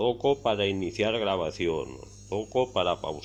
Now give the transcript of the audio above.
toco para iniciar grabación, toco para pausar.